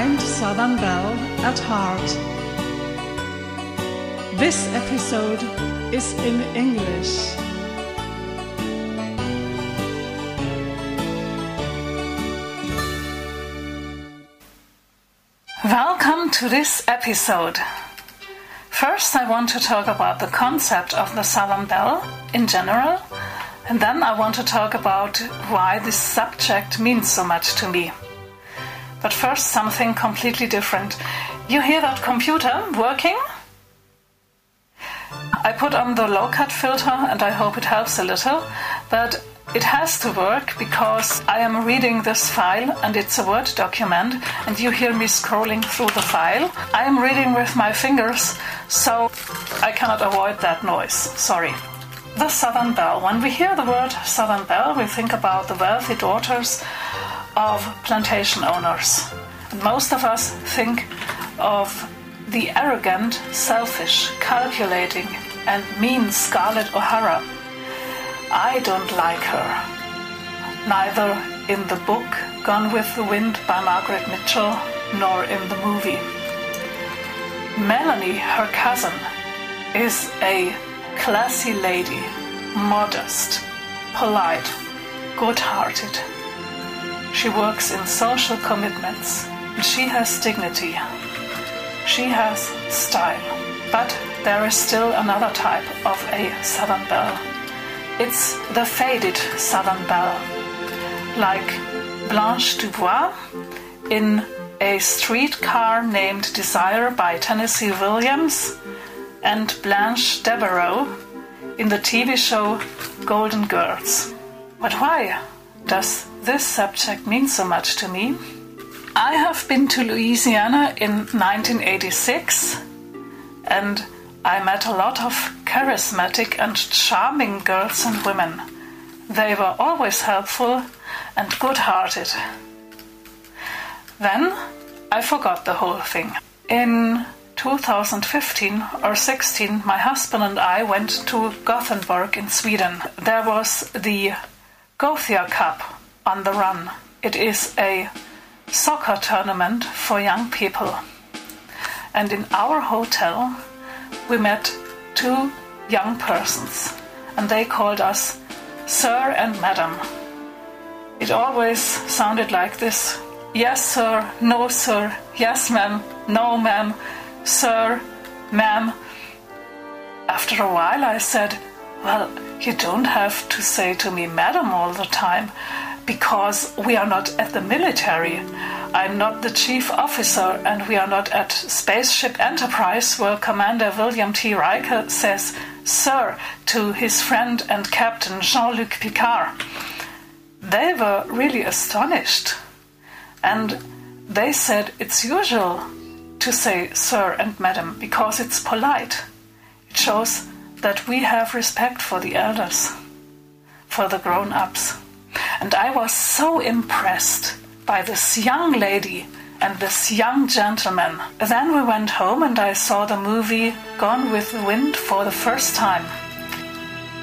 kind Southern Belle at heart. This episode is in English. Welcome to this episode. First, I want to talk about the concept of the Southern Belle in general, and then I want to talk about why this subject means so much to me. But first, something completely different. You hear that computer working? I put on the low cut filter and I hope it helps a little, but it has to work because I am reading this file and it's a Word document and you hear me scrolling through the file. I am reading with my fingers, so I cannot avoid that noise. Sorry. The Southern Belle. When we hear the word Southern Belle, we think about the wealthy daughters of plantation owners. And most of us think of the arrogant, selfish, calculating, and mean Scarlett O'Hara I don't like her. Neither in the book Gone with the Wind by Margaret Mitchell nor in the movie. Melanie, her cousin, is a classy lady, modest, polite, good hearted. She works in social commitments. She has dignity. She has style. But there is still another type of a Southern Belle it's the faded Southern Belle, like Blanche Dubois in A Streetcar Named Desire by Tennessee Williams and Blanche Devereaux in the TV show Golden Girls. But why does this subject mean so much to me? I have been to Louisiana in 1986 and I met a lot of charismatic and charming girls and women. They were always helpful and good hearted. Then I forgot the whole thing. In 2015 or 16, my husband and I went to Gothenburg in Sweden. There was the Gothia Cup on the run. It is a soccer tournament for young people. And in our hotel, we met two young persons, and they called us Sir and Madam. It always sounded like this Yes, sir, no, sir, yes, ma'am, no, ma'am, sir, ma'am. After a while, I said, Well, you don't have to say to me, madam, all the time, because we are not at the military. I'm not the chief officer, and we are not at Spaceship Enterprise, where Commander William T. Riker says, Sir, to his friend and Captain Jean Luc Picard. They were really astonished, and they said it's usual to say Sir and Madam because it's polite. It shows that we have respect for the elders, for the grown ups. And I was so impressed by this young lady and this young gentleman. Then we went home and I saw the movie Gone with the Wind for the first time.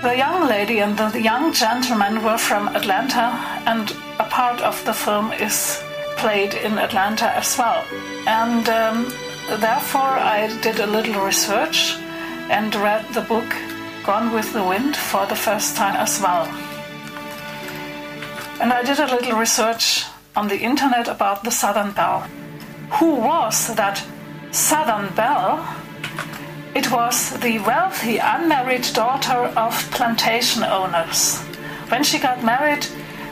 The young lady and the young gentleman were from Atlanta, and a part of the film is played in Atlanta as well. And um, therefore, I did a little research and read the book Gone with the Wind for the first time as well. And I did a little research on the internet about the Southern Belle. Who was that Southern Belle? It was the wealthy unmarried daughter of plantation owners. When she got married,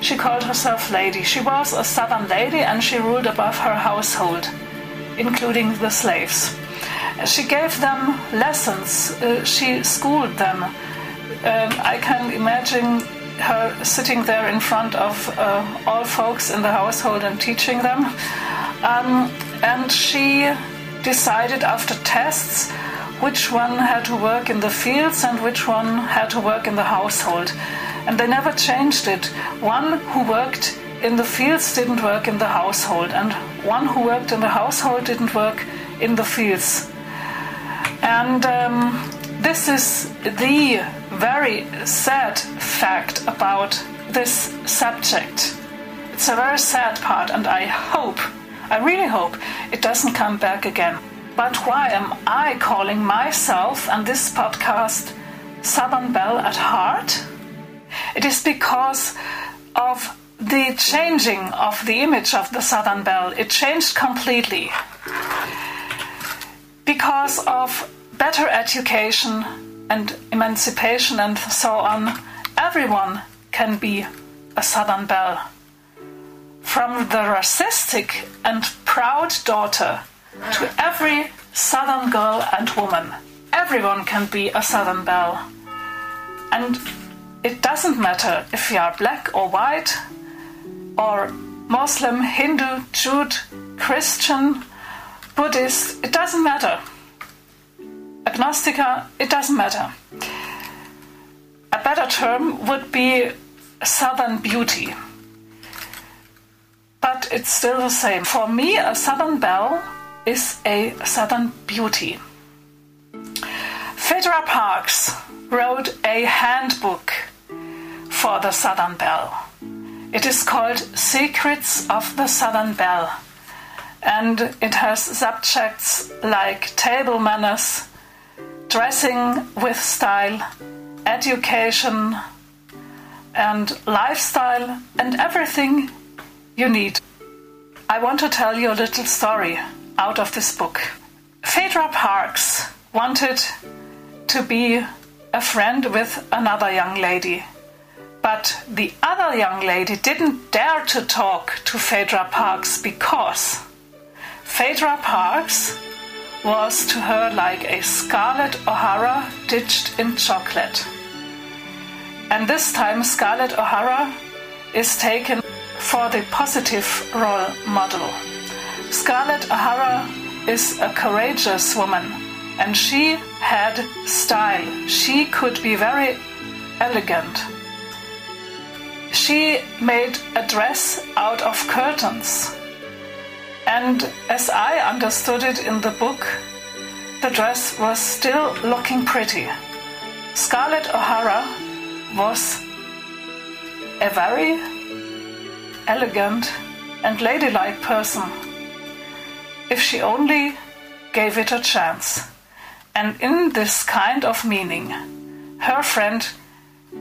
she called herself Lady. She was a Southern lady and she ruled above her household, including the slaves. She gave them lessons, uh, she schooled them. Um, I can imagine her sitting there in front of uh, all folks in the household and teaching them. Um, and she decided after tests which one had to work in the fields and which one had to work in the household. And they never changed it. One who worked in the fields didn't work in the household, and one who worked in the household didn't work in the fields. And um, this is the very sad fact about this subject. It's a very sad part, and I hope, I really hope it doesn't come back again. But why am I calling myself and this podcast Southern Belle at heart? It is because of the changing of the image of the Southern Belle. It changed completely. Because of better education and emancipation and so on, everyone can be a Southern Belle. From the racistic and proud daughter to every Southern girl and woman, everyone can be a Southern Belle. And it doesn't matter if you are black or white, or Muslim, Hindu, Jude, Christian, Buddhist, it doesn't matter. Agnostica, it doesn't matter. A better term would be Southern beauty. But it's still the same. For me, a Southern belle is a Southern beauty. Phaedra Parks wrote a handbook for the Southern Belle. It is called Secrets of the Southern Belle, and it has subjects like table manners, dressing with style, education, and lifestyle, and everything you need. I want to tell you a little story out of this book. Phaedra Parks wanted to be a friend with another young lady but the other young lady didn't dare to talk to Phaedra Parks because Phaedra Parks was to her like a Scarlett O'Hara ditched in chocolate. And this time, Scarlett O'Hara is taken for the positive role model. Scarlett O'Hara is a courageous woman and she had style. She could be very elegant she made a dress out of curtains. And as I understood it in the book, the dress was still looking pretty. Scarlett O'Hara was a very elegant and ladylike person if she only gave it a chance. And in this kind of meaning, her friend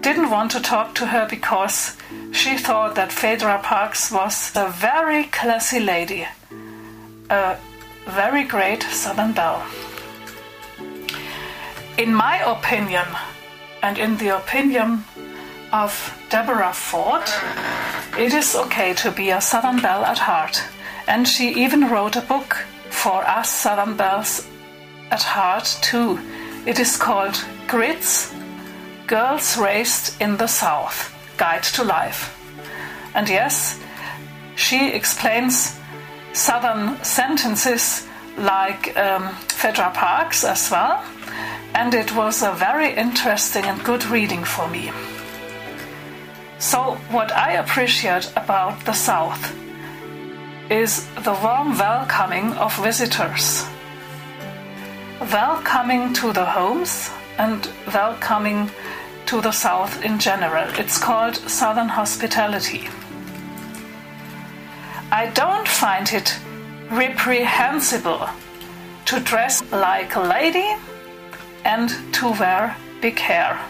didn't want to talk to her because she thought that Phaedra Parks was a very classy lady, a very great Southern belle. In my opinion, and in the opinion of Deborah Ford, it is okay to be a Southern belle at heart. And she even wrote a book for us Southern belles at heart too. It is called Grits Girls Raised in the South Guide to Life. And yes, she explains Southern sentences like um, Phaedra Parks as well, and it was a very interesting and good reading for me. So, what I appreciate about the South is the warm welcoming of visitors, welcoming to the homes and welcoming to the South in general. It's called Southern hospitality. I don't find it reprehensible to dress like a lady and to wear big hair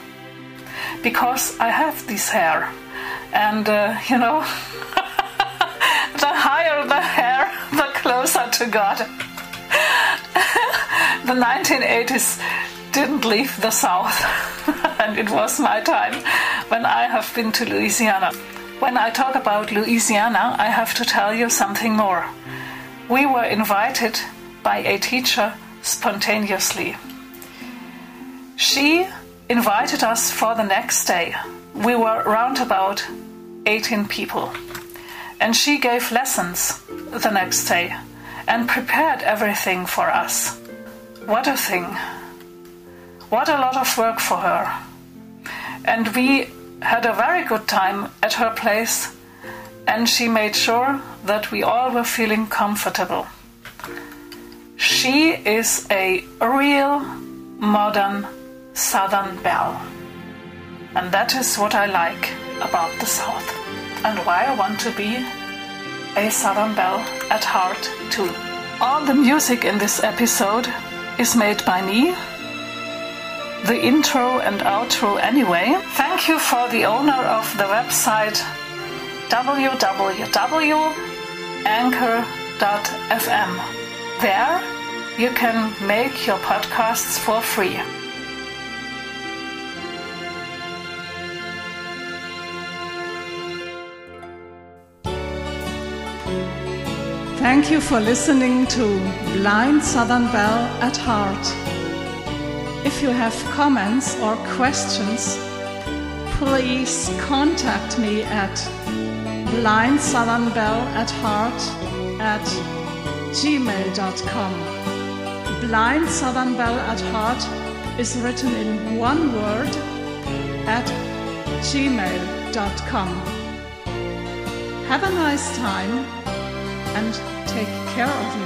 because I have this hair, and uh, you know, the higher the hair, the closer to God. the 1980s didn't leave the South, and it was my time when I have been to Louisiana. When I talk about Louisiana, I have to tell you something more. We were invited by a teacher spontaneously. She invited us for the next day. We were round about 18 people. And she gave lessons the next day and prepared everything for us. What a thing! What a lot of work for her. And we had a very good time at her place, and she made sure that we all were feeling comfortable. She is a real modern Southern belle. And that is what I like about the South, and why I want to be a Southern Belle at heart too. All the music in this episode is made by me. The intro and outro anyway. Thank you for the owner of the website www.anchor.fm. There you can make your podcasts for free. Thank you for listening to Blind Southern Belle at Heart. If you have comments or questions, please contact me at blindsouthernnbelle at heart at gmail.com. Blind Southern Belle at Heart is written in one word at gmail.com. Have a nice time and take care of you.